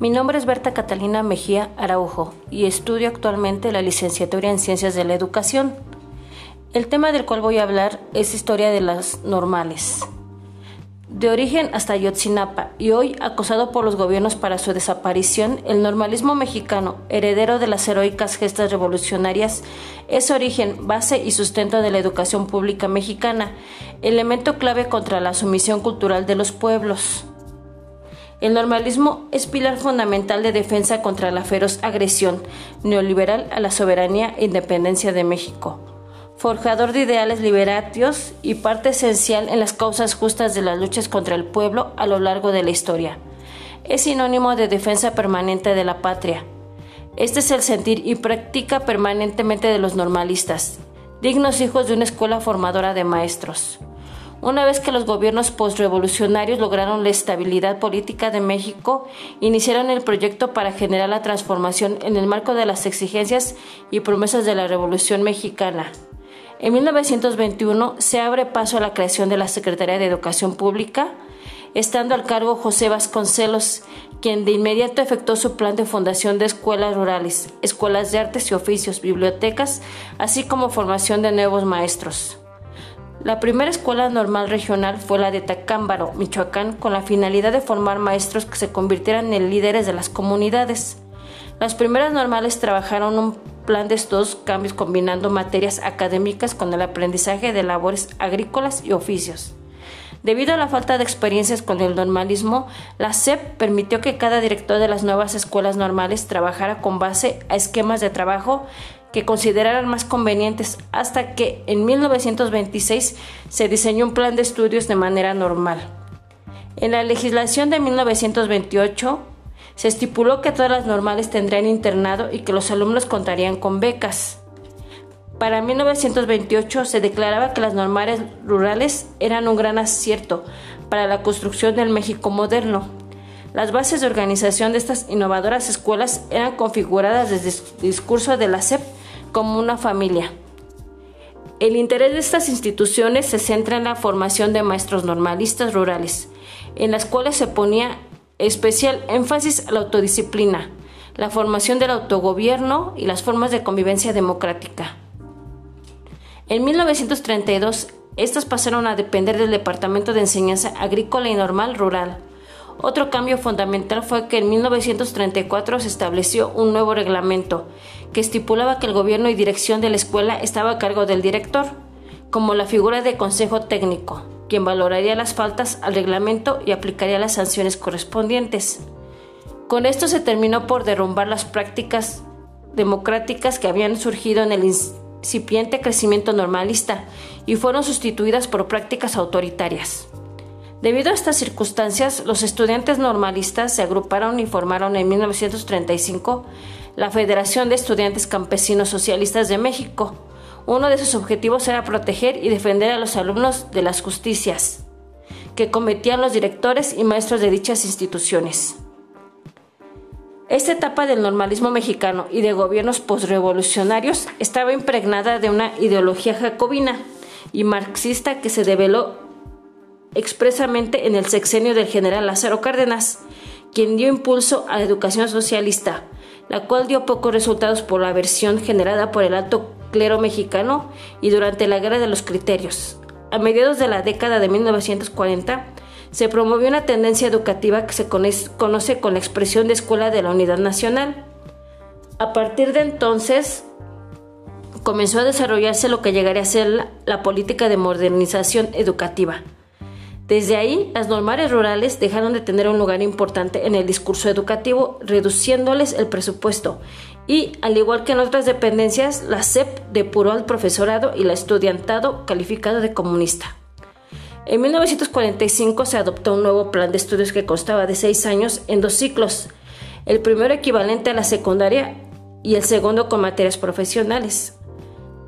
Mi nombre es Berta Catalina Mejía Araujo y estudio actualmente la licenciatura en Ciencias de la Educación. El tema del cual voy a hablar es historia de las normales. De origen hasta Ayotzinapa y hoy acosado por los gobiernos para su desaparición, el normalismo mexicano, heredero de las heroicas gestas revolucionarias, es origen, base y sustento de la educación pública mexicana, elemento clave contra la sumisión cultural de los pueblos. El normalismo es pilar fundamental de defensa contra la feroz agresión neoliberal a la soberanía e independencia de México. Forjador de ideales liberatios y parte esencial en las causas justas de las luchas contra el pueblo a lo largo de la historia. Es sinónimo de defensa permanente de la patria. Este es el sentir y práctica permanentemente de los normalistas, dignos hijos de una escuela formadora de maestros. Una vez que los gobiernos postrevolucionarios lograron la estabilidad política de México, iniciaron el proyecto para generar la transformación en el marco de las exigencias y promesas de la Revolución Mexicana. En 1921 se abre paso a la creación de la Secretaría de Educación Pública, estando al cargo José Vasconcelos, quien de inmediato efectuó su plan de fundación de escuelas rurales, escuelas de artes y oficios, bibliotecas, así como formación de nuevos maestros. La primera escuela normal regional fue la de Tacámbaro, Michoacán, con la finalidad de formar maestros que se convirtieran en líderes de las comunidades. Las primeras normales trabajaron un plan de estos cambios combinando materias académicas con el aprendizaje de labores agrícolas y oficios. Debido a la falta de experiencias con el normalismo, la SEP permitió que cada director de las nuevas escuelas normales trabajara con base a esquemas de trabajo que consideraran más convenientes hasta que en 1926 se diseñó un plan de estudios de manera normal. En la legislación de 1928 se estipuló que todas las normales tendrían internado y que los alumnos contarían con becas. Para 1928 se declaraba que las normales rurales eran un gran acierto para la construcción del México moderno. Las bases de organización de estas innovadoras escuelas eran configuradas desde el discurso de la SEP como una familia. El interés de estas instituciones se centra en la formación de maestros normalistas rurales, en las cuales se ponía especial énfasis a la autodisciplina, la formación del autogobierno y las formas de convivencia democrática. En 1932, estas pasaron a depender del Departamento de Enseñanza Agrícola y Normal Rural. Otro cambio fundamental fue que en 1934 se estableció un nuevo reglamento que estipulaba que el gobierno y dirección de la escuela estaba a cargo del director, como la figura de consejo técnico, quien valoraría las faltas al reglamento y aplicaría las sanciones correspondientes. Con esto se terminó por derrumbar las prácticas democráticas que habían surgido en el incipiente crecimiento normalista y fueron sustituidas por prácticas autoritarias. Debido a estas circunstancias, los estudiantes normalistas se agruparon y formaron en 1935 la Federación de Estudiantes Campesinos Socialistas de México. Uno de sus objetivos era proteger y defender a los alumnos de las justicias que cometían los directores y maestros de dichas instituciones. Esta etapa del normalismo mexicano y de gobiernos postrevolucionarios estaba impregnada de una ideología jacobina y marxista que se develó expresamente en el sexenio del general Lázaro Cárdenas, quien dio impulso a la educación socialista, la cual dio pocos resultados por la aversión generada por el alto clero mexicano y durante la Guerra de los Criterios. A mediados de la década de 1940, se promovió una tendencia educativa que se conoce con la expresión de Escuela de la Unidad Nacional. A partir de entonces, comenzó a desarrollarse lo que llegaría a ser la política de modernización educativa desde ahí, las normales rurales dejaron de tener un lugar importante en el discurso educativo, reduciéndoles el presupuesto. Y, al igual que en otras dependencias, la SEP depuró al profesorado y la estudiantado calificado de comunista. En 1945 se adoptó un nuevo plan de estudios que constaba de seis años en dos ciclos, el primero equivalente a la secundaria y el segundo con materias profesionales.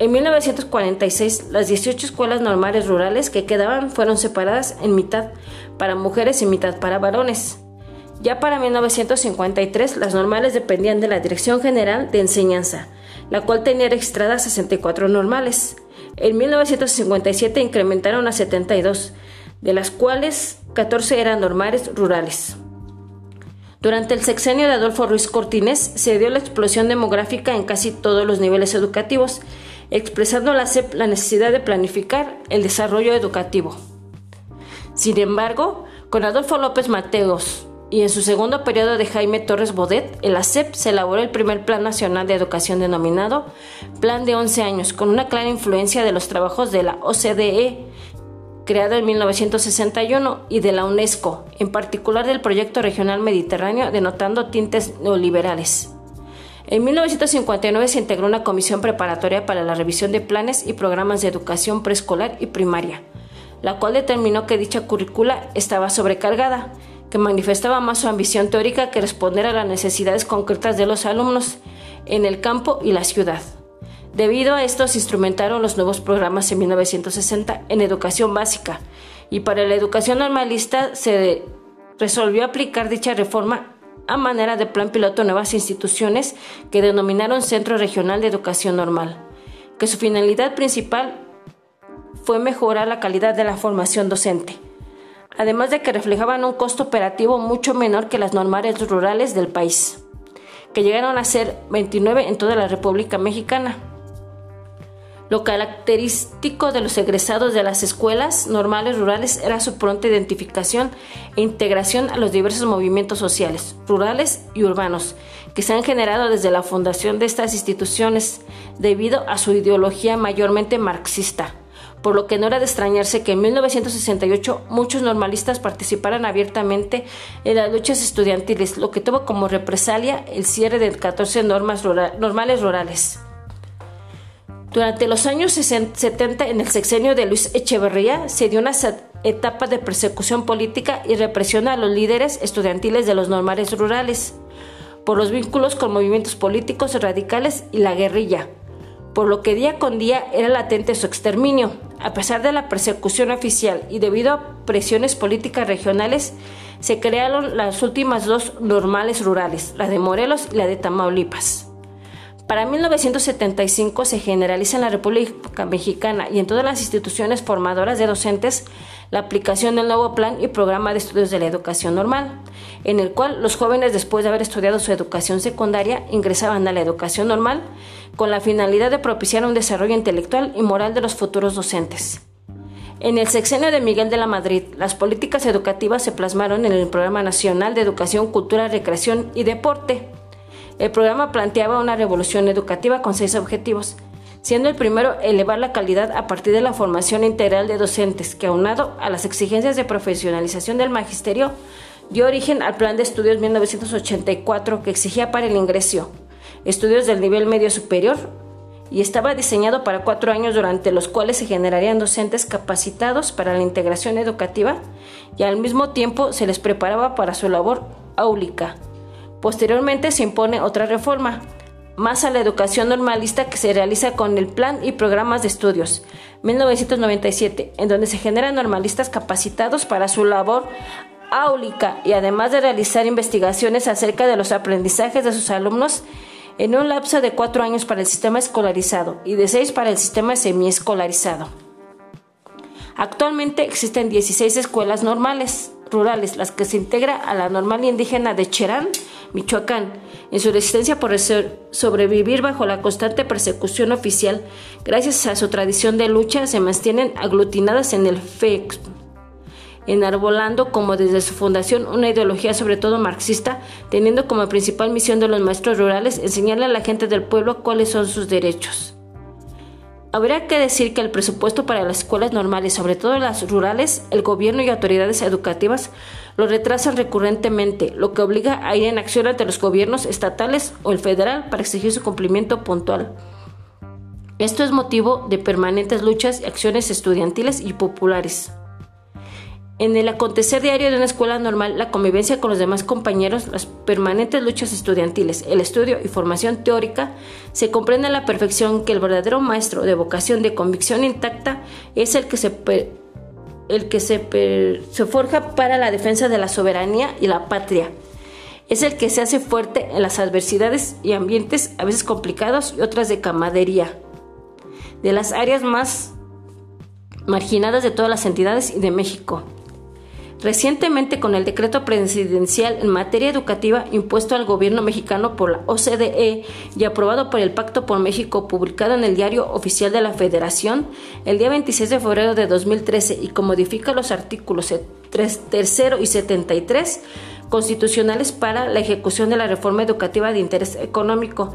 En 1946, las 18 escuelas normales rurales que quedaban fueron separadas en mitad para mujeres y mitad para varones. Ya para 1953, las normales dependían de la Dirección General de Enseñanza, la cual tenía registradas 64 normales. En 1957 incrementaron a 72, de las cuales 14 eran normales rurales. Durante el sexenio de Adolfo Ruiz Cortines se dio la explosión demográfica en casi todos los niveles educativos, expresando la CEP la necesidad de planificar el desarrollo educativo. Sin embargo, con Adolfo López Mateos y en su segundo periodo de Jaime Torres Bodet, en la CEP se elaboró el primer Plan Nacional de Educación denominado Plan de 11 años, con una clara influencia de los trabajos de la OCDE creado en 1961, y de la UNESCO, en particular del Proyecto Regional Mediterráneo, denotando tintes neoliberales. En 1959 se integró una comisión preparatoria para la revisión de planes y programas de educación preescolar y primaria, la cual determinó que dicha currícula estaba sobrecargada, que manifestaba más su ambición teórica que responder a las necesidades concretas de los alumnos en el campo y la ciudad. Debido a esto se instrumentaron los nuevos programas en 1960 en educación básica y para la educación normalista se resolvió aplicar dicha reforma a manera de plan piloto nuevas instituciones que denominaron Centro Regional de Educación Normal, que su finalidad principal fue mejorar la calidad de la formación docente, además de que reflejaban un costo operativo mucho menor que las normales rurales del país, que llegaron a ser 29 en toda la República Mexicana. Lo característico de los egresados de las escuelas normales rurales era su pronta identificación e integración a los diversos movimientos sociales, rurales y urbanos, que se han generado desde la fundación de estas instituciones debido a su ideología mayormente marxista por lo que no era de extrañarse que en 1968 muchos normalistas participaran abiertamente en las luchas estudiantiles, lo que tuvo como represalia el cierre de 14 normas normales rurales. Durante los años 70, en el sexenio de Luis Echeverría, se dio una etapa de persecución política y represión a los líderes estudiantiles de los normales rurales, por los vínculos con movimientos políticos radicales y la guerrilla, por lo que día con día era latente su exterminio. A pesar de la persecución oficial y debido a presiones políticas regionales, se crearon las últimas dos normales rurales, la de Morelos y la de Tamaulipas. Para 1975 se generaliza en la República Mexicana y en todas las instituciones formadoras de docentes la aplicación del nuevo plan y programa de estudios de la educación normal, en el cual los jóvenes después de haber estudiado su educación secundaria ingresaban a la educación normal con la finalidad de propiciar un desarrollo intelectual y moral de los futuros docentes. En el sexenio de Miguel de la Madrid, las políticas educativas se plasmaron en el Programa Nacional de Educación, Cultura, Recreación y Deporte, el programa planteaba una revolución educativa con seis objetivos, siendo el primero elevar la calidad a partir de la formación integral de docentes, que aunado a las exigencias de profesionalización del magisterio, dio origen al Plan de Estudios 1984 que exigía para el ingreso estudios del nivel medio superior y estaba diseñado para cuatro años durante los cuales se generarían docentes capacitados para la integración educativa y al mismo tiempo se les preparaba para su labor áulica Posteriormente se impone otra reforma, más a la educación normalista que se realiza con el Plan y Programas de Estudios 1997, en donde se generan normalistas capacitados para su labor áulica y además de realizar investigaciones acerca de los aprendizajes de sus alumnos en un lapso de cuatro años para el sistema escolarizado y de seis para el sistema semiescolarizado. Actualmente existen 16 escuelas normales rurales, las que se integra a la normal indígena de Cherán, Michoacán, en su resistencia por sobrevivir bajo la constante persecución oficial, gracias a su tradición de lucha, se mantienen aglutinadas en el FEX, enarbolando como desde su fundación una ideología sobre todo marxista, teniendo como principal misión de los maestros rurales enseñarle a la gente del pueblo cuáles son sus derechos. Habría que decir que el presupuesto para las escuelas normales, sobre todo las rurales, el gobierno y autoridades educativas lo retrasan recurrentemente, lo que obliga a ir en acción ante los gobiernos estatales o el federal para exigir su cumplimiento puntual. Esto es motivo de permanentes luchas y acciones estudiantiles y populares. En el acontecer diario de una escuela normal, la convivencia con los demás compañeros, las permanentes luchas estudiantiles, el estudio y formación teórica, se comprende a la perfección que el verdadero maestro de vocación de convicción intacta es el que se, el que se, se forja para la defensa de la soberanía y la patria. Es el que se hace fuerte en las adversidades y ambientes a veces complicados y otras de camadería. De las áreas más marginadas de todas las entidades y de México. Recientemente, con el decreto presidencial en materia educativa impuesto al gobierno mexicano por la OCDE y aprobado por el Pacto por México, publicado en el Diario Oficial de la Federación el día 26 de febrero de 2013 y que modifica los artículos 3 y 73 constitucionales para la ejecución de la reforma educativa de interés económico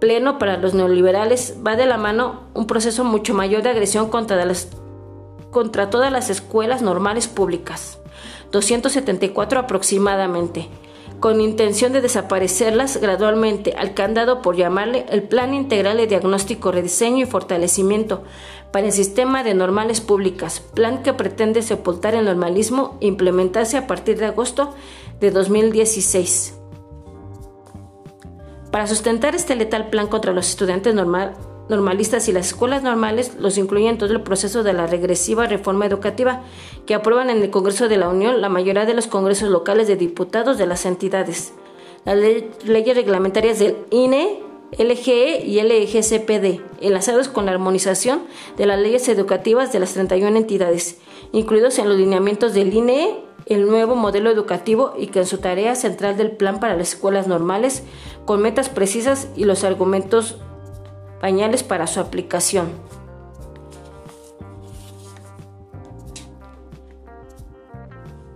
pleno para los neoliberales, va de la mano un proceso mucho mayor de agresión contra, contra todas las escuelas normales públicas. 274 aproximadamente, con intención de desaparecerlas gradualmente al candado por llamarle el Plan Integral de Diagnóstico, Rediseño y Fortalecimiento para el Sistema de Normales Públicas, plan que pretende sepultar el normalismo e implementarse a partir de agosto de 2016. Para sustentar este letal plan contra los estudiantes normal, normalistas y las escuelas normales los incluyen en todo el proceso de la regresiva reforma educativa que aprueban en el Congreso de la Unión la mayoría de los congresos locales de diputados de las entidades. Las leyes reglamentarias del INE, LGE y LGCPD, enlazados con la armonización de las leyes educativas de las 31 entidades, incluidos en los lineamientos del INE, el nuevo modelo educativo y que en su tarea central del plan para las escuelas normales, con metas precisas y los argumentos pañales para su aplicación.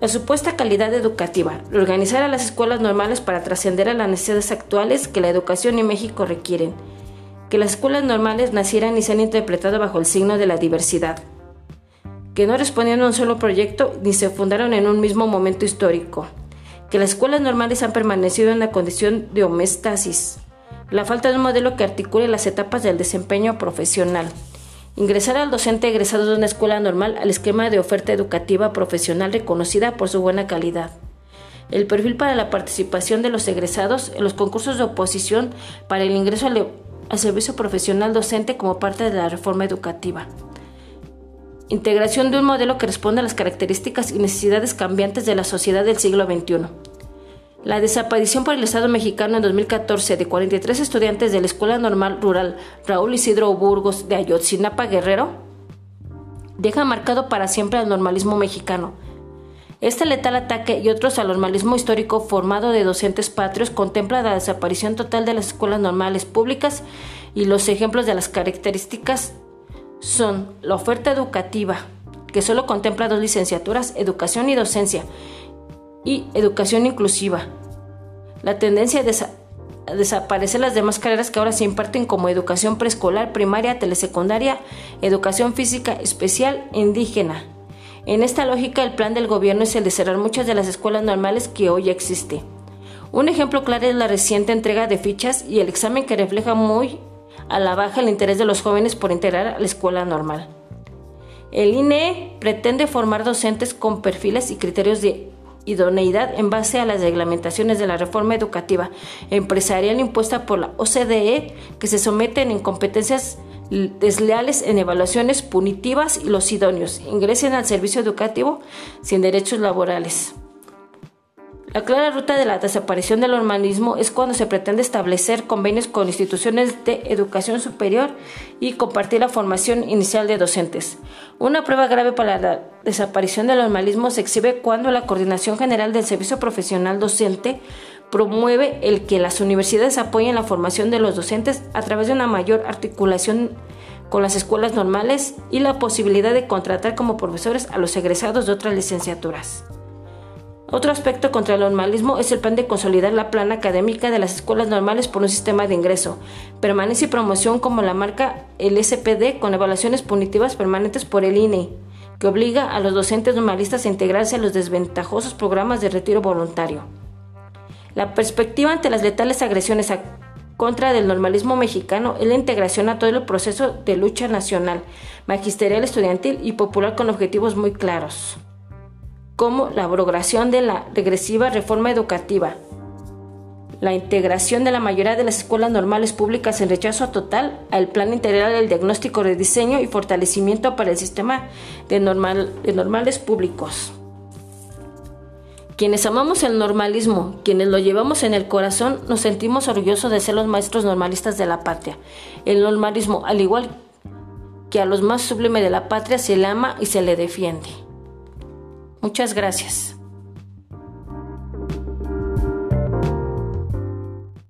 La supuesta calidad educativa, organizar a las escuelas normales para trascender a las necesidades actuales que la educación en México requieren, que las escuelas normales nacieran y sean interpretadas bajo el signo de la diversidad, que no respondían a un solo proyecto ni se fundaron en un mismo momento histórico, que las escuelas normales han permanecido en la condición de homeostasis, la falta de un modelo que articule las etapas del desempeño profesional. Ingresar al docente egresado de una escuela normal al esquema de oferta educativa profesional reconocida por su buena calidad. El perfil para la participación de los egresados en los concursos de oposición para el ingreso al, al servicio profesional docente como parte de la reforma educativa. Integración de un modelo que responda a las características y necesidades cambiantes de la sociedad del siglo XXI. La desaparición por el Estado mexicano en 2014 de 43 estudiantes de la Escuela Normal Rural Raúl Isidro Burgos de Ayotzinapa Guerrero deja marcado para siempre al normalismo mexicano. Este letal ataque y otros al normalismo histórico formado de docentes patrios contempla la desaparición total de las escuelas normales públicas y los ejemplos de las características son la oferta educativa, que solo contempla dos licenciaturas, educación y docencia, y educación inclusiva. La tendencia a, desaparecer las demás carreras que ahora se imparten como educación preescolar, primaria, telesecundaria, educación física especial indígena. En esta lógica, el plan del gobierno es el de cerrar muchas de las escuelas normales que hoy existen. Un ejemplo claro es la reciente entrega de fichas y el examen que refleja muy a la baja el interés de los jóvenes por integrar a la escuela normal. El INE pretende formar docentes con perfiles y criterios de idoneidad en base a las reglamentaciones de la reforma educativa empresarial impuesta por la OCDE que se someten en competencias desleales en evaluaciones punitivas y los idóneos ingresen al servicio educativo sin derechos laborales. La clara ruta de la desaparición del normalismo es cuando se pretende establecer convenios con instituciones de educación superior y compartir la formación inicial de docentes. Una prueba grave para la desaparición del normalismo se exhibe cuando la Coordinación General del Servicio Profesional Docente promueve el que las universidades apoyen la formación de los docentes a través de una mayor articulación con las escuelas normales y la posibilidad de contratar como profesores a los egresados de otras licenciaturas. Otro aspecto contra el normalismo es el plan de consolidar la plana académica de las escuelas normales por un sistema de ingreso, permanencia y promoción como la marca el SPD con evaluaciones punitivas permanentes por el INE, que obliga a los docentes normalistas a integrarse a los desventajosos programas de retiro voluntario. La perspectiva ante las letales agresiones contra del normalismo mexicano es la integración a todo el proceso de lucha nacional, magisterial, estudiantil y popular con objetivos muy claros como la abrogación de la regresiva reforma educativa, la integración de la mayoría de las escuelas normales públicas en rechazo total al plan integral del diagnóstico, de diseño y fortalecimiento para el sistema de, de normales públicos. Quienes amamos el normalismo, quienes lo llevamos en el corazón, nos sentimos orgullosos de ser los maestros normalistas de la patria. El normalismo, al igual que a los más sublimes de la patria, se le ama y se le defiende. Muchas gracias.